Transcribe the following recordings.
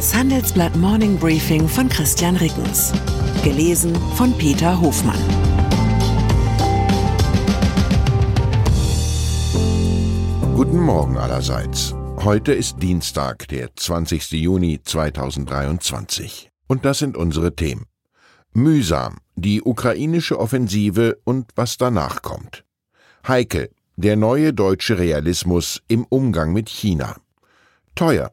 Das Handelsblatt Morning Briefing von Christian Rickens. Gelesen von Peter Hofmann. Guten Morgen allerseits. Heute ist Dienstag, der 20. Juni 2023. Und das sind unsere Themen. Mühsam, die ukrainische Offensive und was danach kommt. Heikel, der neue deutsche Realismus im Umgang mit China. Teuer,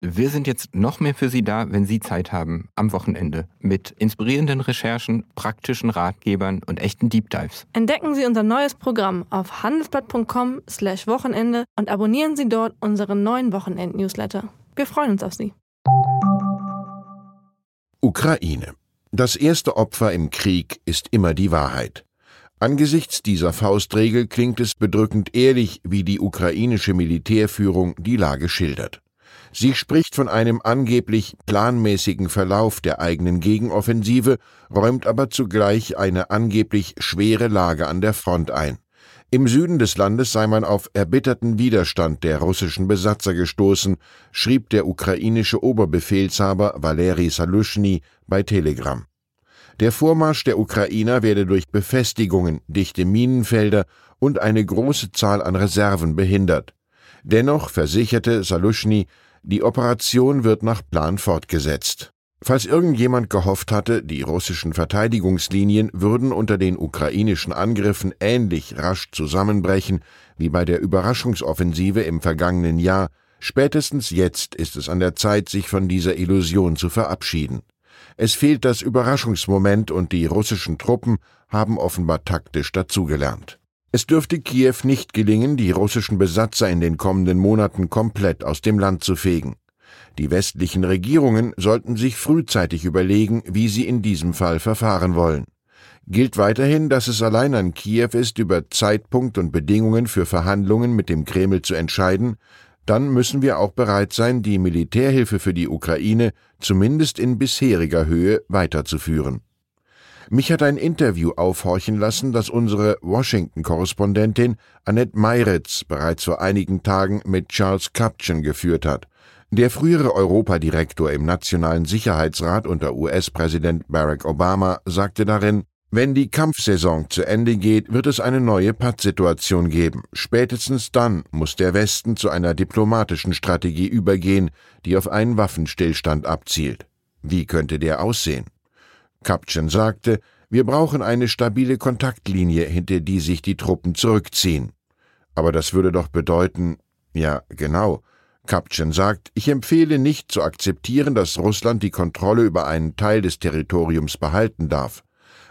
Wir sind jetzt noch mehr für Sie da, wenn Sie Zeit haben, am Wochenende, mit inspirierenden Recherchen, praktischen Ratgebern und echten Deep Dives. Entdecken Sie unser neues Programm auf handelsblatt.com/wochenende und abonnieren Sie dort unseren neuen Wochenend-Newsletter. Wir freuen uns auf Sie. Ukraine. Das erste Opfer im Krieg ist immer die Wahrheit. Angesichts dieser Faustregel klingt es bedrückend ehrlich, wie die ukrainische Militärführung die Lage schildert. Sie spricht von einem angeblich planmäßigen Verlauf der eigenen Gegenoffensive, räumt aber zugleich eine angeblich schwere Lage an der Front ein. Im Süden des Landes sei man auf erbitterten Widerstand der russischen Besatzer gestoßen, schrieb der ukrainische Oberbefehlshaber Valeri Saluschny bei Telegram. Der Vormarsch der Ukrainer werde durch Befestigungen, dichte Minenfelder und eine große Zahl an Reserven behindert. Dennoch versicherte Saluschny, die Operation wird nach Plan fortgesetzt. Falls irgendjemand gehofft hatte, die russischen Verteidigungslinien würden unter den ukrainischen Angriffen ähnlich rasch zusammenbrechen wie bei der Überraschungsoffensive im vergangenen Jahr, spätestens jetzt ist es an der Zeit, sich von dieser Illusion zu verabschieden. Es fehlt das Überraschungsmoment und die russischen Truppen haben offenbar taktisch dazugelernt. Es dürfte Kiew nicht gelingen, die russischen Besatzer in den kommenden Monaten komplett aus dem Land zu fegen. Die westlichen Regierungen sollten sich frühzeitig überlegen, wie sie in diesem Fall verfahren wollen. Gilt weiterhin, dass es allein an Kiew ist, über Zeitpunkt und Bedingungen für Verhandlungen mit dem Kreml zu entscheiden, dann müssen wir auch bereit sein, die Militärhilfe für die Ukraine zumindest in bisheriger Höhe weiterzuführen. Mich hat ein Interview aufhorchen lassen, das unsere Washington-Korrespondentin Annette Meiritz bereits vor einigen Tagen mit Charles Kupchen geführt hat. Der frühere Europadirektor im Nationalen Sicherheitsrat unter US-Präsident Barack Obama sagte darin, wenn die Kampfsaison zu Ende geht, wird es eine neue Pattsituation geben. Spätestens dann muss der Westen zu einer diplomatischen Strategie übergehen, die auf einen Waffenstillstand abzielt. Wie könnte der aussehen? Kapchen sagte, wir brauchen eine stabile Kontaktlinie, hinter die sich die Truppen zurückziehen. Aber das würde doch bedeuten, ja, genau. Kapchen sagt, ich empfehle nicht zu akzeptieren, dass Russland die Kontrolle über einen Teil des Territoriums behalten darf.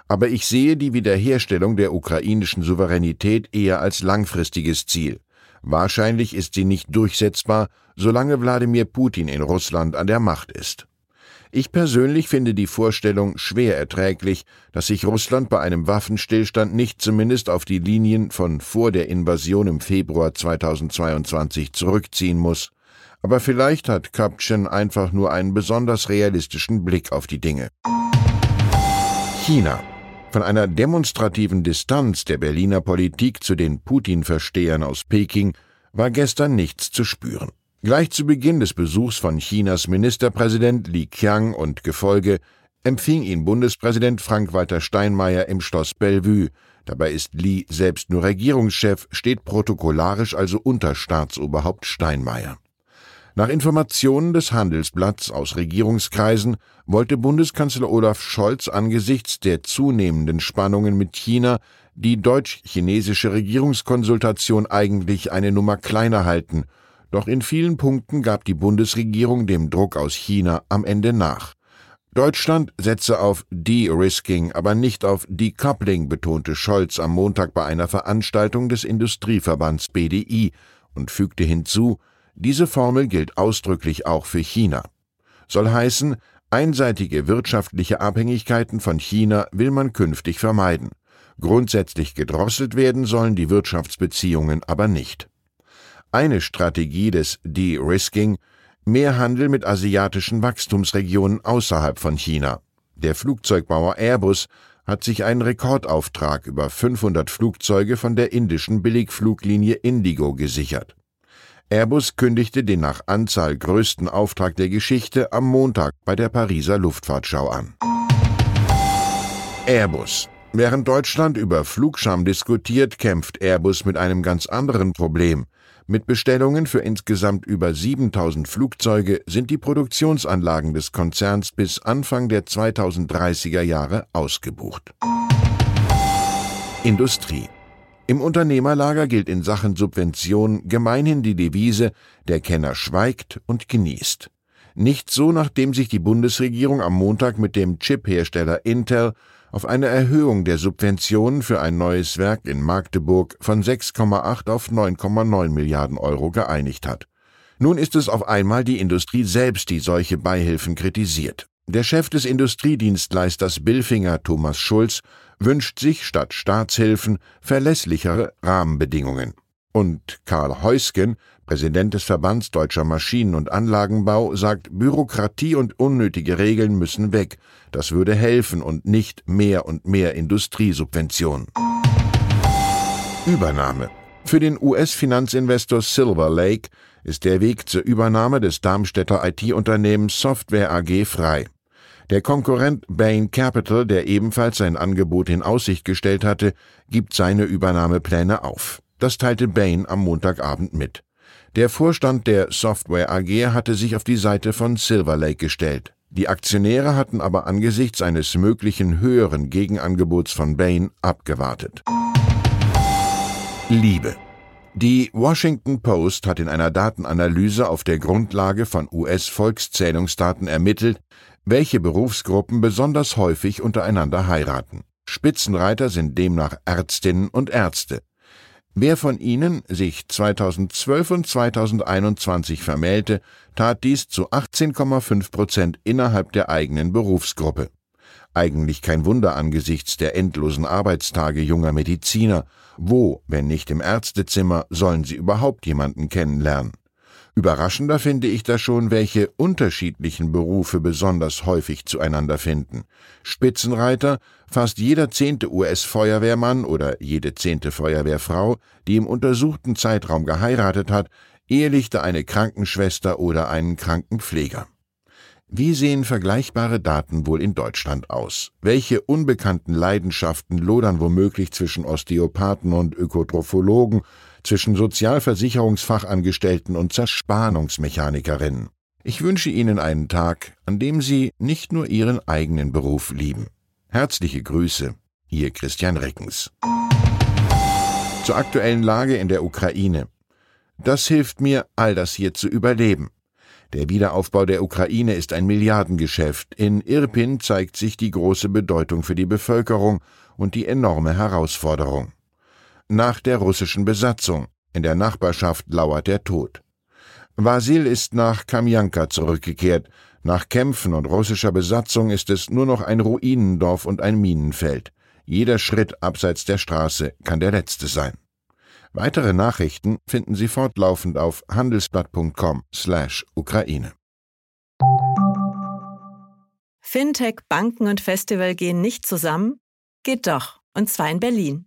Aber ich sehe die Wiederherstellung der ukrainischen Souveränität eher als langfristiges Ziel. Wahrscheinlich ist sie nicht durchsetzbar, solange Wladimir Putin in Russland an der Macht ist. Ich persönlich finde die Vorstellung schwer erträglich, dass sich Russland bei einem Waffenstillstand nicht zumindest auf die Linien von vor der Invasion im Februar 2022 zurückziehen muss. Aber vielleicht hat Kapchen einfach nur einen besonders realistischen Blick auf die Dinge. China. Von einer demonstrativen Distanz der Berliner Politik zu den Putin-Verstehern aus Peking war gestern nichts zu spüren. Gleich zu Beginn des Besuchs von Chinas Ministerpräsident Li Qiang und Gefolge empfing ihn Bundespräsident Frank-Walter Steinmeier im Schloss Bellevue. Dabei ist Li selbst nur Regierungschef, steht protokollarisch also unter Staatsoberhaupt Steinmeier. Nach Informationen des Handelsblatts aus Regierungskreisen wollte Bundeskanzler Olaf Scholz angesichts der zunehmenden Spannungen mit China die deutsch-chinesische Regierungskonsultation eigentlich eine Nummer kleiner halten doch in vielen Punkten gab die Bundesregierung dem Druck aus China am Ende nach. Deutschland setze auf De-Risking, aber nicht auf Decoupling, betonte Scholz am Montag bei einer Veranstaltung des Industrieverbands BDI und fügte hinzu, diese Formel gilt ausdrücklich auch für China. Soll heißen, Einseitige wirtschaftliche Abhängigkeiten von China will man künftig vermeiden. Grundsätzlich gedrosselt werden sollen die Wirtschaftsbeziehungen aber nicht. Eine Strategie des De-Risking mehr Handel mit asiatischen Wachstumsregionen außerhalb von China. Der Flugzeugbauer Airbus hat sich einen Rekordauftrag über 500 Flugzeuge von der indischen Billigfluglinie Indigo gesichert. Airbus kündigte den nach Anzahl größten Auftrag der Geschichte am Montag bei der Pariser Luftfahrtschau an. Airbus. Während Deutschland über Flugscham diskutiert, kämpft Airbus mit einem ganz anderen Problem. Mit Bestellungen für insgesamt über 7000 Flugzeuge sind die Produktionsanlagen des Konzerns bis Anfang der 2030er Jahre ausgebucht. Industrie im Unternehmerlager gilt in Sachen Subvention gemeinhin die Devise Der Kenner schweigt und genießt. Nicht so, nachdem sich die Bundesregierung am Montag mit dem Chiphersteller Intel auf eine Erhöhung der Subventionen für ein neues Werk in Magdeburg von 6,8 auf 9,9 Milliarden Euro geeinigt hat. Nun ist es auf einmal die Industrie selbst, die solche Beihilfen kritisiert. Der Chef des Industriedienstleisters Billfinger Thomas Schulz wünscht sich statt Staatshilfen verlässlichere Rahmenbedingungen. Und Karl Heusgen, Präsident des Verbands Deutscher Maschinen- und Anlagenbau, sagt, Bürokratie und unnötige Regeln müssen weg. Das würde helfen und nicht mehr und mehr Industriesubventionen. Übernahme. Für den US-Finanzinvestor Silver Lake ist der Weg zur Übernahme des Darmstädter IT-Unternehmens Software AG frei. Der Konkurrent Bain Capital, der ebenfalls sein Angebot in Aussicht gestellt hatte, gibt seine Übernahmepläne auf. Das teilte Bain am Montagabend mit. Der Vorstand der Software AG hatte sich auf die Seite von Silver Lake gestellt. Die Aktionäre hatten aber angesichts eines möglichen höheren Gegenangebots von Bain abgewartet. Liebe. Die Washington Post hat in einer Datenanalyse auf der Grundlage von US-Volkszählungsdaten ermittelt, welche Berufsgruppen besonders häufig untereinander heiraten. Spitzenreiter sind demnach Ärztinnen und Ärzte. Wer von ihnen sich 2012 und 2021 vermählte, tat dies zu 18,5 Prozent innerhalb der eigenen Berufsgruppe. Eigentlich kein Wunder angesichts der endlosen Arbeitstage junger Mediziner. Wo, wenn nicht im Ärztezimmer, sollen sie überhaupt jemanden kennenlernen? Überraschender finde ich da schon, welche unterschiedlichen Berufe besonders häufig zueinander finden. Spitzenreiter, fast jeder zehnte US-Feuerwehrmann oder jede zehnte Feuerwehrfrau, die im untersuchten Zeitraum geheiratet hat, ehelichte eine Krankenschwester oder einen Krankenpfleger. Wie sehen vergleichbare Daten wohl in Deutschland aus? Welche unbekannten Leidenschaften lodern womöglich zwischen Osteopathen und Ökotrophologen zwischen Sozialversicherungsfachangestellten und Zerspannungsmechanikerinnen. Ich wünsche Ihnen einen Tag, an dem Sie nicht nur Ihren eigenen Beruf lieben. Herzliche Grüße, Ihr Christian Reckens. Zur aktuellen Lage in der Ukraine. Das hilft mir, all das hier zu überleben. Der Wiederaufbau der Ukraine ist ein Milliardengeschäft. In Irpin zeigt sich die große Bedeutung für die Bevölkerung und die enorme Herausforderung nach der russischen Besatzung. In der Nachbarschaft lauert der Tod. Vasil ist nach Kamjanka zurückgekehrt. Nach Kämpfen und russischer Besatzung ist es nur noch ein Ruinendorf und ein Minenfeld. Jeder Schritt abseits der Straße kann der letzte sein. Weitere Nachrichten finden Sie fortlaufend auf handelsblatt.com/Ukraine. Fintech, Banken und Festival gehen nicht zusammen? Geht doch, und zwar in Berlin.